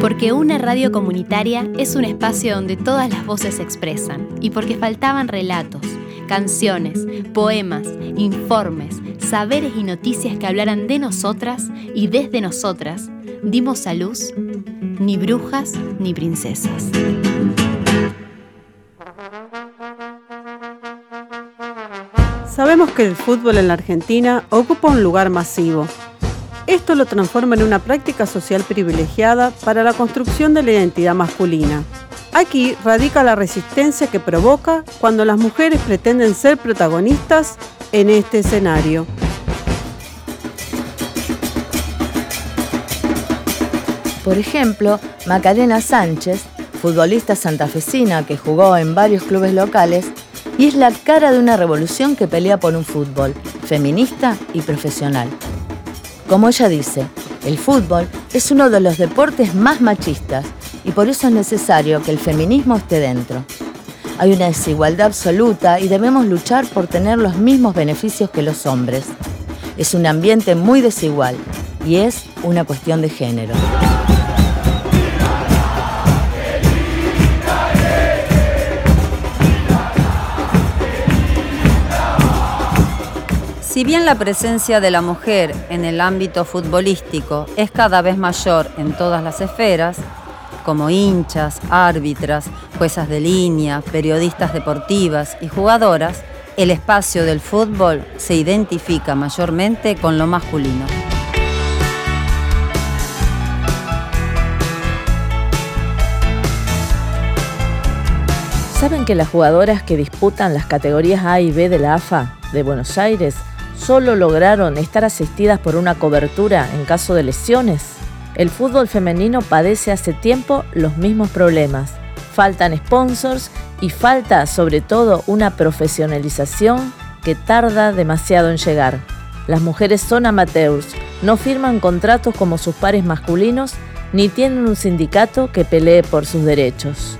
Porque una radio comunitaria es un espacio donde todas las voces se expresan y porque faltaban relatos, canciones, poemas, informes, saberes y noticias que hablaran de nosotras y desde nosotras, dimos a luz ni brujas ni princesas. Sabemos que el fútbol en la Argentina ocupa un lugar masivo esto lo transforma en una práctica social privilegiada para la construcción de la identidad masculina. Aquí radica la resistencia que provoca cuando las mujeres pretenden ser protagonistas en este escenario. Por ejemplo, Macarena Sánchez, futbolista santafesina que jugó en varios clubes locales, y es la cara de una revolución que pelea por un fútbol feminista y profesional. Como ella dice, el fútbol es uno de los deportes más machistas y por eso es necesario que el feminismo esté dentro. Hay una desigualdad absoluta y debemos luchar por tener los mismos beneficios que los hombres. Es un ambiente muy desigual y es una cuestión de género. Si bien la presencia de la mujer en el ámbito futbolístico es cada vez mayor en todas las esferas, como hinchas, árbitras, juezas de línea, periodistas deportivas y jugadoras, el espacio del fútbol se identifica mayormente con lo masculino. ¿Saben que las jugadoras que disputan las categorías A y B de la AFA de Buenos Aires solo lograron estar asistidas por una cobertura en caso de lesiones. El fútbol femenino padece hace tiempo los mismos problemas. Faltan sponsors y falta sobre todo una profesionalización que tarda demasiado en llegar. Las mujeres son amateurs, no firman contratos como sus pares masculinos ni tienen un sindicato que pelee por sus derechos.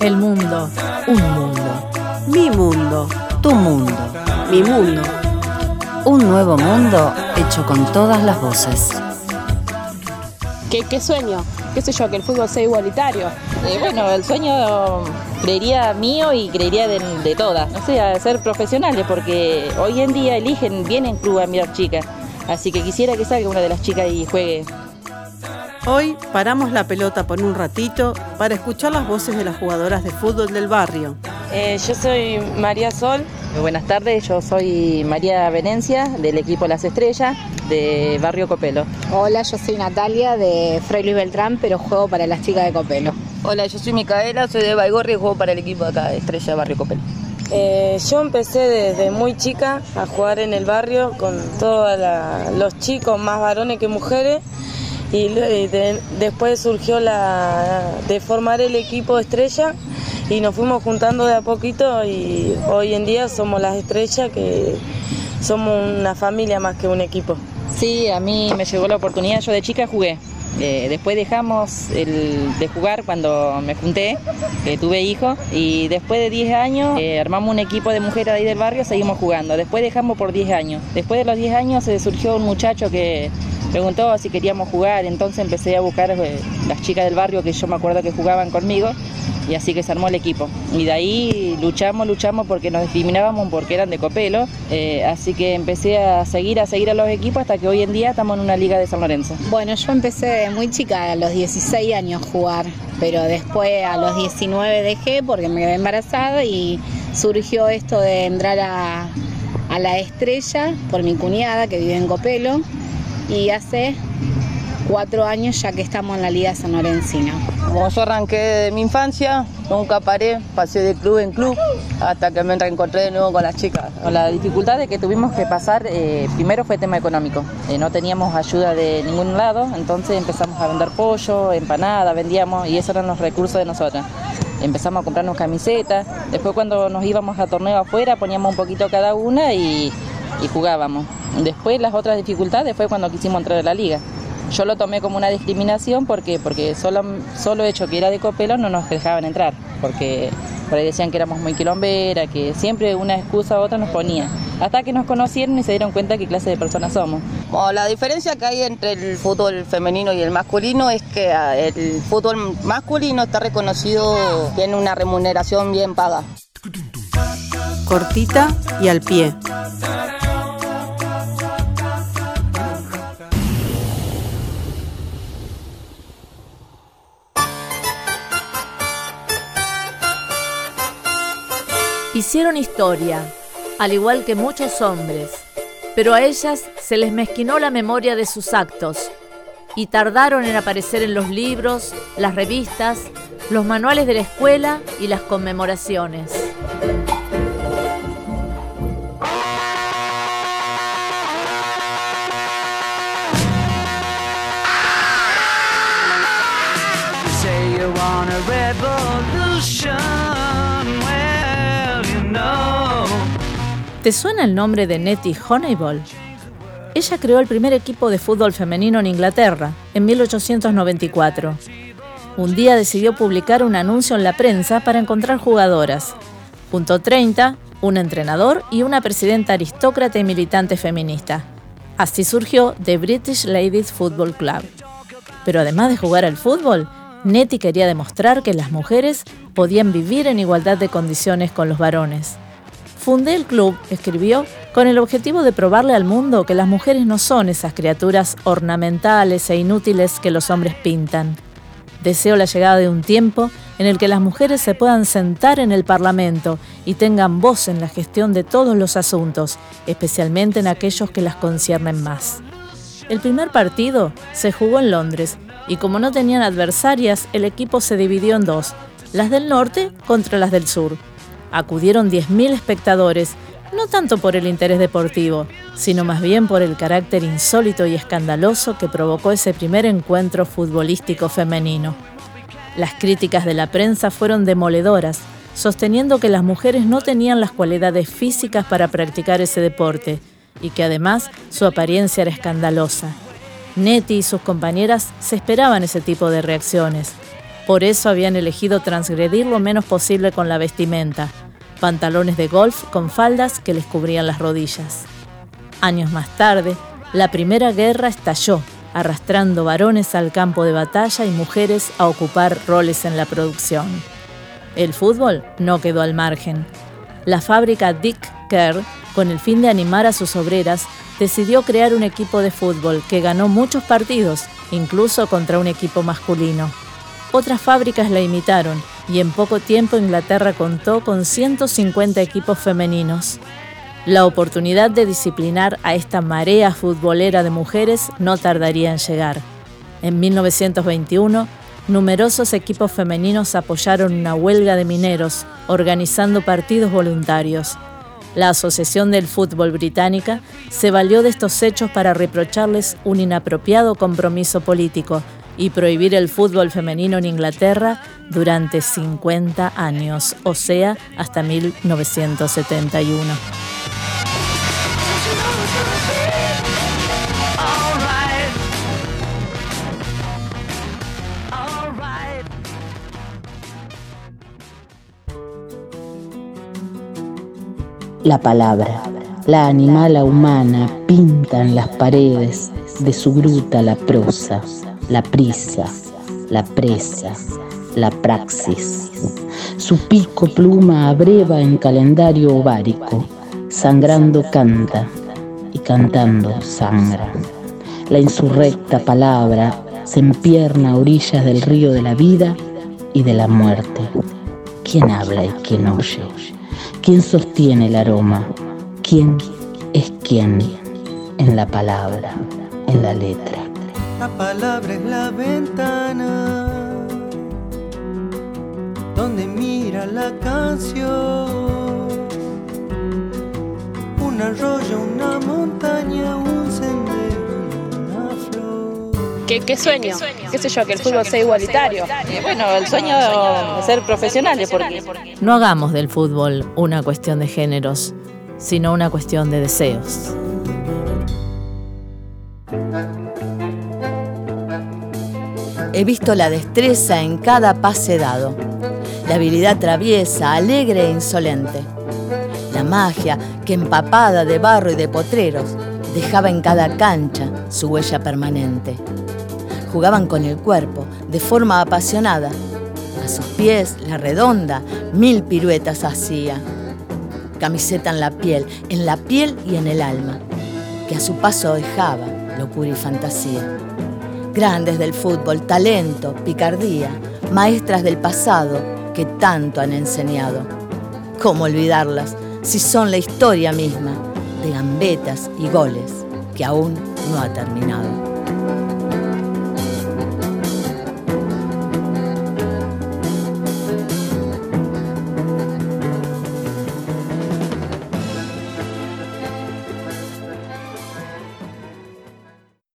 El mundo, un mundo. Mi mundo, Tu mundo. mi mundo. Un nuevo mundo hecho con todas las voces. ¿Qué, qué sueño? ¿Qué sé yo? Que el fútbol sea igualitario. Eh, bueno, el sueño creería mío y creería de, de todas, no sé, a ser profesionales, porque hoy en día eligen, vienen club a mirar chicas, así que quisiera que salga una de las chicas y juegue. Hoy paramos la pelota por un ratito para escuchar las voces de las jugadoras de fútbol del barrio. Eh, yo soy María Sol. Muy buenas tardes, yo soy María Venencia del equipo Las Estrellas de Barrio Copelo. Hola, yo soy Natalia de Fray Luis Beltrán, pero juego para las chicas de Copelo. Hola, yo soy Micaela, soy de Baigorri y juego para el equipo de acá de Estrella Barrio Copelo. Eh, yo empecé desde muy chica a jugar en el barrio con todos los chicos, más varones que mujeres. Y, y de- después surgió la de formar el equipo estrella y nos fuimos juntando de a poquito y hoy en día somos las estrellas que somos una familia más que un equipo. Sí, a mí me llegó la oportunidad, yo de chica jugué. Eh, después dejamos el, de jugar cuando me junté, que tuve hijos, y después de 10 años eh, armamos un equipo de mujeres ahí del barrio, seguimos jugando. Después dejamos por 10 años. Después de los 10 años se surgió un muchacho que preguntó si queríamos jugar, entonces empecé a buscar eh, las chicas del barrio que yo me acuerdo que jugaban conmigo, y así que se armó el equipo. Y de ahí luchamos, luchamos porque nos discriminábamos porque eran de Copelo, eh, así que empecé a seguir, a seguir a los equipos hasta que hoy en día estamos en una liga de San Lorenzo. Bueno, yo empecé muy chica, a los 16 años jugar, pero después a los 19 dejé porque me quedé embarazada y surgió esto de entrar a la estrella por mi cuñada que vive en Copelo y hace cuatro años ya que estamos en la Liga San Lorencina. Como yo arranqué de mi infancia, nunca paré, pasé de club en club hasta que me reencontré de nuevo con las chicas. La dificultad de que tuvimos que pasar, eh, primero fue tema económico. Eh, no teníamos ayuda de ningún lado, entonces empezamos a vender pollo, empanada, vendíamos y esos eran los recursos de nosotras. Empezamos a comprarnos camisetas, después cuando nos íbamos a torneo afuera poníamos un poquito cada una y jugábamos. Después las otras dificultades fue cuando quisimos entrar a la liga. Yo lo tomé como una discriminación porque, porque solo, solo hecho que era de Copelo no nos dejaban entrar, porque por ahí decían que éramos muy quilombera, que siempre una excusa u otra nos ponía. Hasta que nos conocieron y se dieron cuenta qué clase de personas somos. Bueno, la diferencia que hay entre el fútbol femenino y el masculino es que ah, el fútbol masculino está reconocido, tiene una remuneración bien paga. Cortita y al pie. Hicieron historia, al igual que muchos hombres, pero a ellas se les mezquinó la memoria de sus actos y tardaron en aparecer en los libros, las revistas, los manuales de la escuela y las conmemoraciones. ¿Te suena el nombre de Nettie Honeyball? Ella creó el primer equipo de fútbol femenino en Inglaterra en 1894. Un día decidió publicar un anuncio en la prensa para encontrar jugadoras. Junto 30, un entrenador y una presidenta aristócrata y militante feminista. Así surgió The British Ladies Football Club. Pero además de jugar al fútbol, Nettie quería demostrar que las mujeres podían vivir en igualdad de condiciones con los varones. Fundé el club, escribió, con el objetivo de probarle al mundo que las mujeres no son esas criaturas ornamentales e inútiles que los hombres pintan. Deseo la llegada de un tiempo en el que las mujeres se puedan sentar en el Parlamento y tengan voz en la gestión de todos los asuntos, especialmente en aquellos que las conciernen más. El primer partido se jugó en Londres y como no tenían adversarias, el equipo se dividió en dos, las del norte contra las del sur acudieron 10.000 espectadores, no tanto por el interés deportivo, sino más bien por el carácter insólito y escandaloso que provocó ese primer encuentro futbolístico femenino. Las críticas de la prensa fueron demoledoras, sosteniendo que las mujeres no tenían las cualidades físicas para practicar ese deporte y que además su apariencia era escandalosa. Nettie y sus compañeras se esperaban ese tipo de reacciones, por eso habían elegido transgredir lo menos posible con la vestimenta, pantalones de golf con faldas que les cubrían las rodillas. Años más tarde, la Primera Guerra estalló, arrastrando varones al campo de batalla y mujeres a ocupar roles en la producción. El fútbol no quedó al margen. La fábrica Dick Kerr, con el fin de animar a sus obreras, decidió crear un equipo de fútbol que ganó muchos partidos, incluso contra un equipo masculino. Otras fábricas la imitaron y en poco tiempo Inglaterra contó con 150 equipos femeninos. La oportunidad de disciplinar a esta marea futbolera de mujeres no tardaría en llegar. En 1921, numerosos equipos femeninos apoyaron una huelga de mineros, organizando partidos voluntarios. La Asociación del Fútbol Británica se valió de estos hechos para reprocharles un inapropiado compromiso político, y prohibir el fútbol femenino en Inglaterra durante 50 años, o sea, hasta 1971. La palabra, la animala humana pinta en las paredes de su gruta la prosa la prisa, la presa, la praxis. Su pico pluma abreva en calendario ovárico, sangrando canta y cantando sangra. La insurrecta palabra se empierna a orillas del río de la vida y de la muerte. ¿Quién habla y quién oye? ¿Quién sostiene el aroma? ¿Quién es quién en la palabra, en la letra? La palabra es la ventana donde mira la canción. Un arroyo, una montaña, un sendero, una flor. ¿Qué, qué sueño? ¿Qué sé yo? Que el fútbol sea igualitario. Eh, bueno, el sueño de ser profesionales, porque No hagamos del fútbol una cuestión de géneros, sino una cuestión de deseos. He visto la destreza en cada pase dado, la habilidad traviesa, alegre e insolente, la magia que empapada de barro y de potreros dejaba en cada cancha su huella permanente. Jugaban con el cuerpo de forma apasionada. A sus pies, la redonda, mil piruetas hacía. Camiseta en la piel, en la piel y en el alma, que a su paso dejaba locura y fantasía grandes del fútbol, talento, picardía, maestras del pasado que tanto han enseñado. ¿Cómo olvidarlas si son la historia misma de gambetas y goles que aún no ha terminado?